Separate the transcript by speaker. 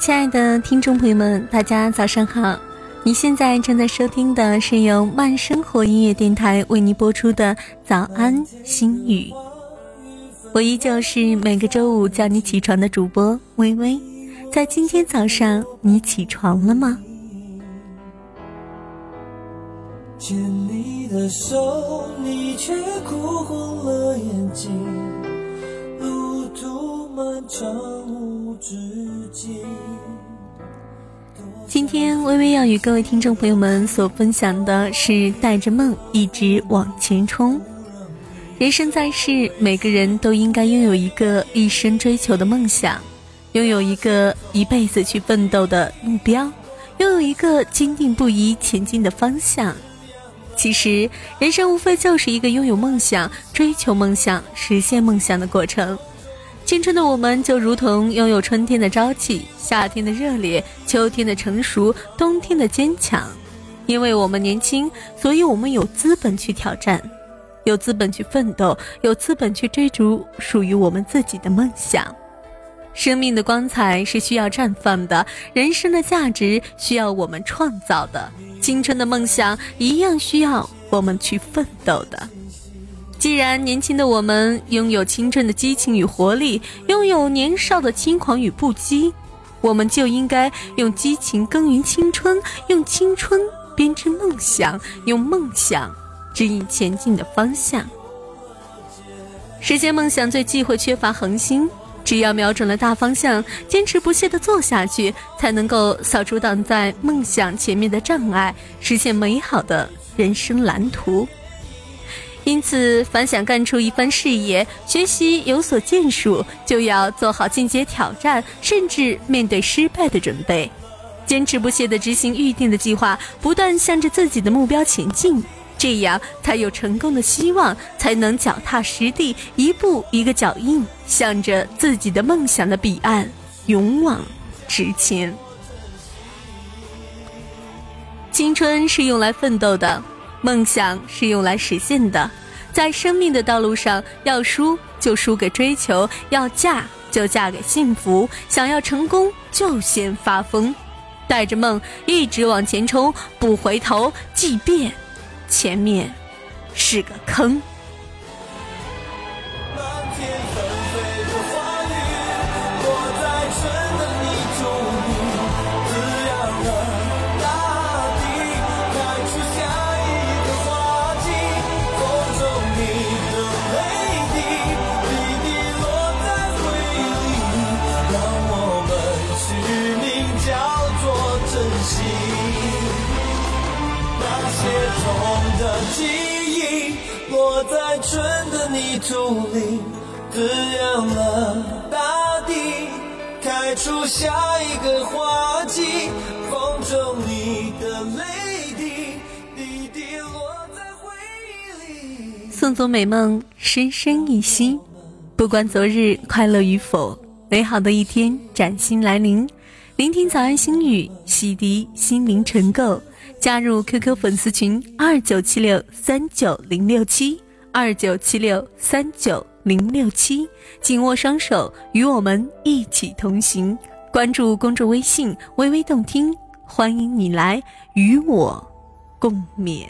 Speaker 1: 亲爱的听众朋友们，大家早上好！你现在正在收听的是由慢生活音乐电台为您播出的《早安心语》，我依旧是每个周五叫你起床的主播微微。在今天早上，你起床了吗？牵你的手，你却哭红了眼睛。路途漫长无止境。今天微微要与各位听众朋友们所分享的是带着梦一直往前冲。人生在世，每个人都应该拥有一个一生追求的梦想，拥有一个一辈子去奋斗的目标，拥有一个坚定不移前进的方向。其实，人生无非就是一个拥有梦想、追求梦想、实现梦想的过程。青春的我们就如同拥有春天的朝气、夏天的热烈、秋天的成熟、冬天的坚强。因为我们年轻，所以我们有资本去挑战，有资本去奋斗，有资本去追逐属于我们自己的梦想。生命的光彩是需要绽放的，人生的价值需要我们创造的，青春的梦想一样需要我们去奋斗的。既然年轻的我们拥有青春的激情与活力，拥有年少的轻狂与不羁，我们就应该用激情耕耘青春，用青春编织梦想，用梦想指引前进的方向。实现梦想最忌讳缺乏恒心。只要瞄准了大方向，坚持不懈地做下去，才能够扫除挡在梦想前面的障碍，实现美好的人生蓝图。因此，凡想干出一番事业、学习有所建树，就要做好进阶挑战，甚至面对失败的准备，坚持不懈地执行预定的计划，不断向着自己的目标前进。这样才有成功的希望，才能脚踏实地，一步一个脚印，向着自己的梦想的彼岸勇往直前。青春是用来奋斗的，梦想是用来实现的。在生命的道路上，要输就输给追求，要嫁就嫁给幸福。想要成功，就先发疯，带着梦一直往前冲，不回头，即便。前面是个坑。心，那些痛的记忆落在春的泥土里，滋养了大地，开出下一个花季。风中你的泪滴，滴滴落在回忆里。送走美梦，深深一息。不管昨日快乐与否，美好的一天崭新来临。聆听早安心语，洗涤心灵尘垢。加入 QQ 粉丝群二九七六三九零六七二九七六三九零六七，紧握双手，与我们一起同行。关注公众微信“微微动听”，欢迎你来与我共勉。